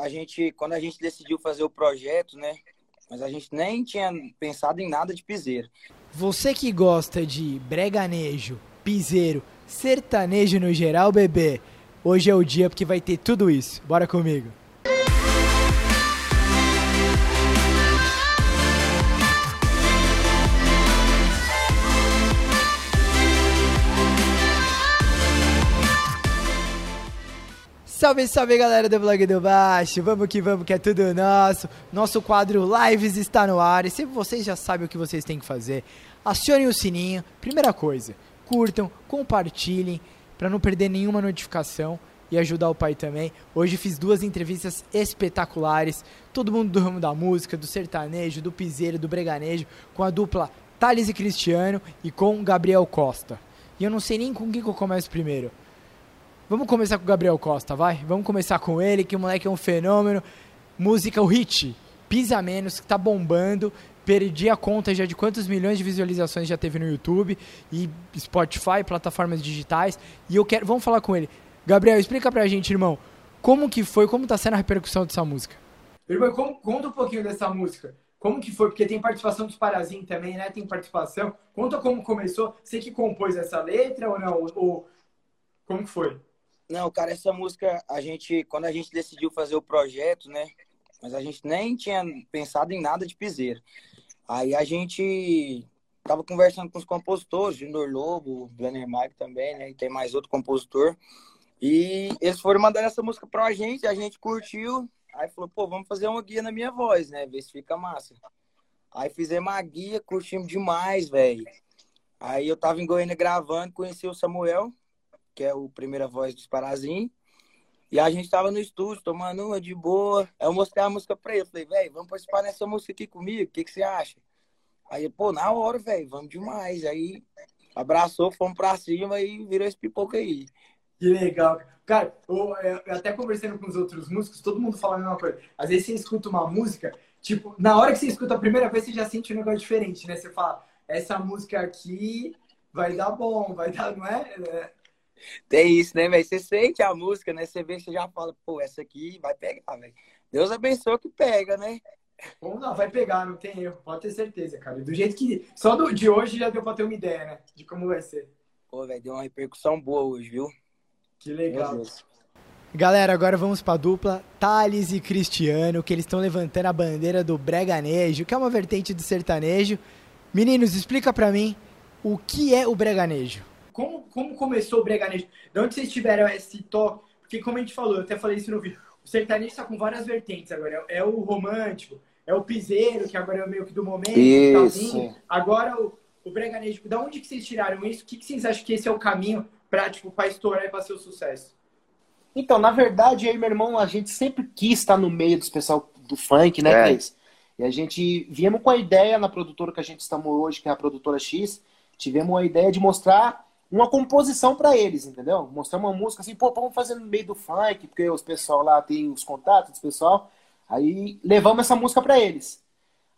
a gente, quando a gente decidiu fazer o projeto, né? Mas a gente nem tinha pensado em nada de piseiro. Você que gosta de breganejo, piseiro, sertanejo no geral, bebê, hoje é o dia porque vai ter tudo isso. Bora comigo. Salve, salve galera do Blog do Baixo, vamos que vamos que é tudo nosso. Nosso quadro Lives está no ar e se vocês já sabem o que vocês têm que fazer, acionem o sininho. Primeira coisa, curtam, compartilhem para não perder nenhuma notificação e ajudar o pai também. Hoje fiz duas entrevistas espetaculares, todo mundo do ramo da música, do sertanejo, do piseiro, do breganejo, com a dupla Thales e Cristiano e com Gabriel Costa. E eu não sei nem com quem que eu começo primeiro. Vamos começar com o Gabriel Costa, vai? Vamos começar com ele, que o moleque é um fenômeno. Música, o hit, Pisa Menos, que tá bombando. Perdi a conta já de quantos milhões de visualizações já teve no YouTube e Spotify, plataformas digitais. E eu quero. Vamos falar com ele. Gabriel, explica pra gente, irmão, como que foi, como tá sendo a repercussão dessa música? Irmão, conta um pouquinho dessa música. Como que foi? Porque tem participação dos Parazim também, né? Tem participação. Conta como começou. Você que compôs essa letra ou não? Ou como que foi? Não, cara, essa música, a gente, quando a gente decidiu fazer o projeto, né? Mas a gente nem tinha pensado em nada de piseiro. Aí a gente tava conversando com os compositores, Junior Lobo, Brenner Mike também, né? E tem mais outro compositor. E eles foram mandando essa música pra gente, a gente curtiu. Aí falou, pô, vamos fazer uma guia na minha voz, né? Ver se fica massa. Aí fizemos a guia, curtimos demais, velho. Aí eu tava em Goiânia gravando, conheci o Samuel, que é o primeira voz dos Parazim. E a gente tava no estúdio, tomando uma de boa. Aí eu mostrei a música pra ele. Falei, velho, vamos participar dessa música aqui comigo? O que, que você acha? Aí, pô, na hora, velho, vamos demais. Aí abraçou, fomos pra cima e virou esse pipoca aí. Que legal. Cara, eu, eu, até conversando com os outros músicos, todo mundo fala a mesma coisa. Às vezes você escuta uma música, tipo, na hora que você escuta a primeira vez, você já sente um negócio diferente, né? Você fala, essa música aqui vai dar bom, vai dar, não é? É tem isso, né, velho? Você sente a música, né? Você vê, você já fala, pô, essa aqui vai pegar, velho. Deus abençoe que pega, né? Ou não, vai pegar, não tem erro, pode ter certeza, cara. Do jeito que. Só do, de hoje já deu pra ter uma ideia, né? De como vai ser. Pô, velho, deu uma repercussão boa hoje, viu? Que legal. Galera, agora vamos pra dupla Thales e Cristiano, que eles estão levantando a bandeira do breganejo, que é uma vertente do sertanejo. Meninos, explica pra mim o que é o breganejo. Como, como começou o breganejo? De onde vocês tiveram esse toque? Porque, como a gente falou, eu até falei isso no vídeo, o sertanejo está com várias vertentes agora. É o romântico, é o piseiro, que agora é meio que do momento, isso. Agora o, o breganejo. Da onde que vocês tiraram isso? O que, que vocês acham que esse é o caminho para tipo, estourar e para ser o sucesso? Então, na verdade, aí, meu irmão, a gente sempre quis estar no meio dos pessoal do funk, né, é. E a gente viemos com a ideia na produtora que a gente estamos hoje, que é a produtora X, tivemos a ideia de mostrar uma composição para eles, entendeu? Mostrar uma música assim, pô, vamos fazer no meio do funk, porque os pessoal lá tem os contatos do pessoal. Aí levamos essa música para eles.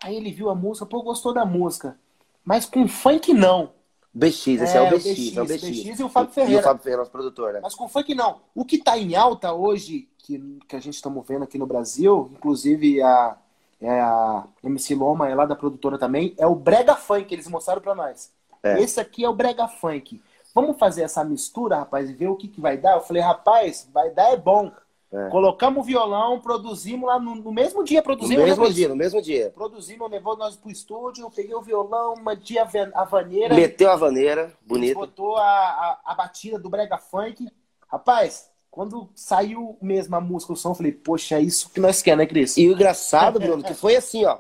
Aí ele viu a música, pô, gostou da música. Mas com funk não. BX, esse é, é o BX, BX, é o BX. BX e o Fábio Ferreira. E o Fábio Ferreira, nosso produtor, né? Mas com funk não. O que tá em alta hoje, que, que a gente estamos vendo aqui no Brasil, inclusive a, é a MC Loma é lá da produtora também, é o Brega Funk, eles mostraram para nós. É. Esse aqui é o Brega Funk. Vamos fazer essa mistura, rapaz, e ver o que, que vai dar? Eu falei, rapaz, vai dar é bom. É. Colocamos o violão, produzimos lá no, no mesmo dia, produzimos. No mesmo dia, no mesmo dia. Produzimos, levou nós pro estúdio, peguei o violão, uma dia a vaneira. Meteu a vaneira, bonito. Botou a, a, a, batida do brega funk. Rapaz, quando saiu mesmo a música, o som, eu falei, poxa, é isso que nós queremos, né, Cris? E o engraçado, Bruno, que foi assim, ó.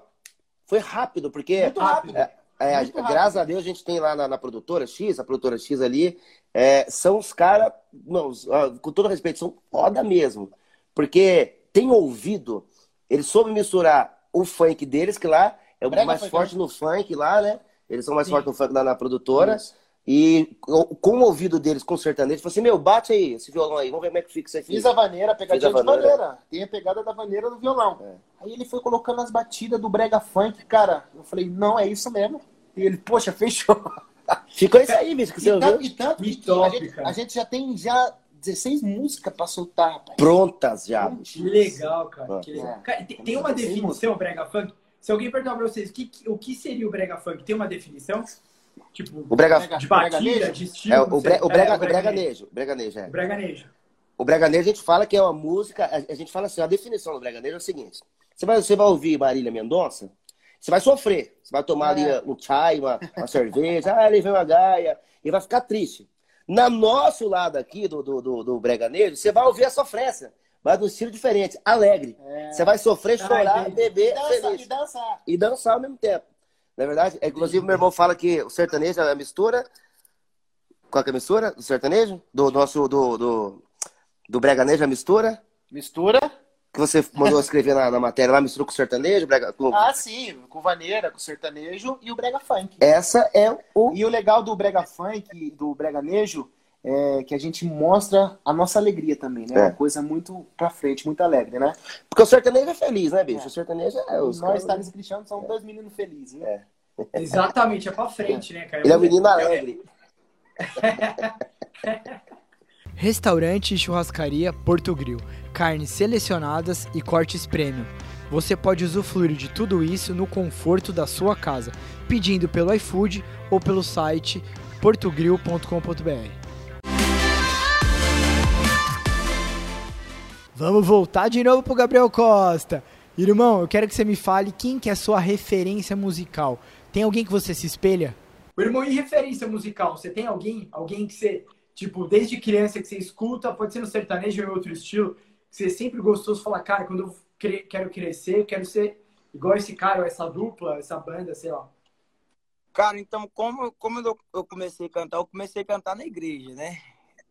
Foi rápido, porque... Muito rápido. É, é, graças a Deus a gente tem lá na, na produtora X, a produtora X ali, é, são os caras, com todo respeito, são foda mesmo. Porque tem ouvido, eles soube misturar o funk deles, que lá é o Brega mais forte no funk lá, né? Eles são mais fortes no funk lá na produtora. Isso. E com o ouvido deles, com o sertanejo, falou assim: Meu, bate aí esse violão aí, vamos ver como é que fica isso aqui. Fiz a vaneira, a pegadinha a vaneira. de vaneira. Tem a pegada da vaneira do violão. É. Aí ele foi colocando as batidas do brega funk, cara. Eu falei: Não, é isso mesmo. E ele, poxa, fechou. Ficou isso aí, bicho, que você ouviu. E tanto, e a, gente, a gente já tem já 16 músicas pra soltar, rapaz. Prontas já. Que legal, cara. Que legal. É. Cara, tem, tem uma definição, brega funk? Se alguém perguntar pra vocês o que, o que seria o brega funk, tem uma definição? Tipo, o brega, de batida, de estilo. É, o, bre, o, brega, é, o breganejo. O breganejo, é. O breganejo. O breganejo a gente fala que é uma música, a, gente fala assim, a definição do breganejo é o seguinte. Você vai, você vai ouvir Marília Mendonça, você vai sofrer. Você vai tomar é. ali um chai, uma, uma cerveja, ah, ele veio uma gaia, e vai ficar triste. Na nosso lado aqui do, do, do, do breganejo, você vai ouvir a sofrência mas um estilo diferente, alegre. É. Você vai sofrer, chorar, beber, e dançar. E dançar. E dançar ao mesmo tempo. Na é verdade, é, inclusive meu irmão fala que o sertanejo é a mistura. Qual que é a mistura do sertanejo? Do nosso, do, do, do breganejo, a mistura? Mistura. Que você mandou escrever na, na matéria lá, mistura com o sertanejo? Brega, com... Ah, sim, com vaneira, com sertanejo e o brega funk. Essa é o... E o legal do brega funk, do breganejo, é, que a gente mostra a nossa alegria também, né? É. Uma coisa muito pra frente, muito alegre, né? Porque o sertanejo é feliz, né, bicho? É. O sertanejo é. Os Nós, Thales e Cristiano, são dois meninos felizes, né? É. Exatamente, é pra frente, né, cara? Ele é um menino alegre. Restaurante e churrascaria Porto Grill. Carnes selecionadas e cortes premium. Você pode usufruir de tudo isso no conforto da sua casa, pedindo pelo iFood ou pelo site portogrill.com.br. Vamos voltar de novo pro Gabriel Costa. Irmão, eu quero que você me fale quem que é a sua referência musical. Tem alguém que você se espelha? Irmão, e referência musical? Você tem alguém? Alguém que você, tipo, desde criança que você escuta, pode ser no sertanejo ou em outro estilo, que você sempre gostou, de falar, cara, quando eu cre quero crescer, eu quero ser igual esse cara, ou essa dupla, essa banda, sei lá. Cara, então, como, como eu comecei a cantar, eu comecei a cantar na igreja, né?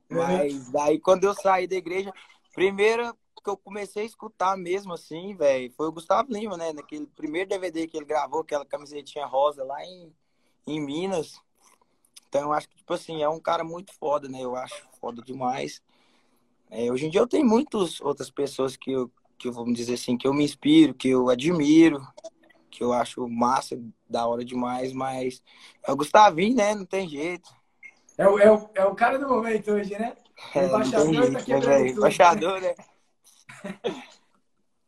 Uhum. Mas daí, quando eu saí da igreja, primeira que eu comecei a escutar mesmo assim, velho, foi o Gustavo Lima, né? Naquele primeiro DVD que ele gravou, aquela camisetinha rosa lá em, em Minas. Então eu acho que, tipo assim, é um cara muito foda, né? Eu acho foda demais. É, hoje em dia eu tenho muitas outras pessoas que eu, que eu, vamos dizer assim, que eu me inspiro, que eu admiro, que eu acho massa, da hora demais, mas é o Gustavinho, né? Não tem jeito. É o, é o, é o cara do momento hoje, né? O é, embaixador tá quebrando né, Embaixador, né?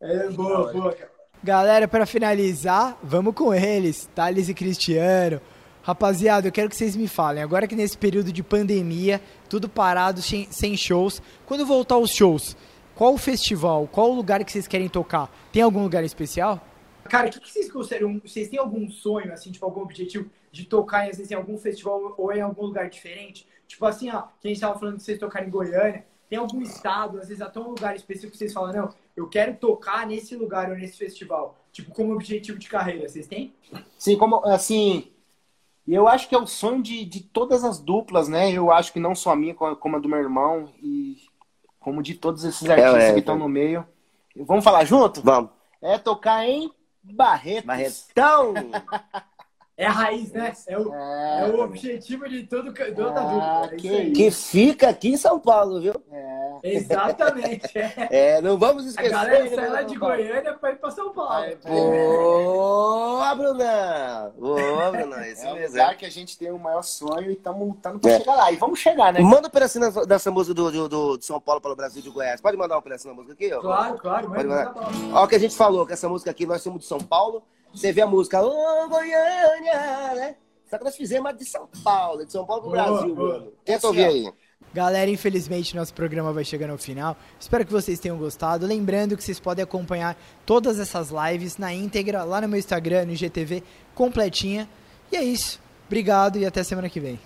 É, boa, boa, Galera, para finalizar, vamos com eles, Thales e Cristiano. Rapaziada, eu quero que vocês me falem, agora que nesse período de pandemia, tudo parado, sem shows, quando voltar os shows, qual o festival, qual o lugar que vocês querem tocar? Tem algum lugar especial? Cara, o que, que, vocês consideram? Vocês têm algum sonho, assim, tipo, algum objetivo de tocar às vezes, em algum festival ou em algum lugar diferente? Tipo assim, ó, que a gente tava falando que vocês tocarem em Goiânia, tem algum estado, às vezes até um lugar específico que vocês falam, não, eu quero tocar nesse lugar ou nesse festival, tipo, como objetivo de carreira, vocês têm? Sim, como, assim, eu acho que é o sonho de, de todas as duplas, né? Eu acho que não só a minha, como a do meu irmão e como de todos esses artistas é, é, que estão é. no meio. Vamos falar junto? Vamos. É tocar em Barretos. Barretão! É a raiz, né? É o, é, é o objetivo de todo toda ah, dupla. É que, que, fica aqui em São Paulo, viu? É. Exatamente. É. é. não vamos esquecer. A galera sai lá de Goiânia para ir para São Paulo. Boa, Bruna! Boa, Bruna. Isso é mesmo. lugar que a gente tem o maior sonho e estamos lutando para é. chegar lá. E vamos chegar, né? Manda um pedacinho dessa música do, do, do, de São Paulo para o Brasil de Goiás. Pode mandar um pedacinho da música aqui? Claro, claro. Pode mandar. Olha o que a gente falou, que essa música aqui, nós somos de São Paulo. Você vê a música, ô oh, Goiânia, né? Só que nós fizemos a de São Paulo, de São Paulo pro Brasil, boa. mano. Tenta ouvir aí. Galera, infelizmente nosso programa vai chegando ao final. Espero que vocês tenham gostado. Lembrando que vocês podem acompanhar todas essas lives na íntegra lá no meu Instagram, no IGTV, completinha. E é isso. Obrigado e até semana que vem.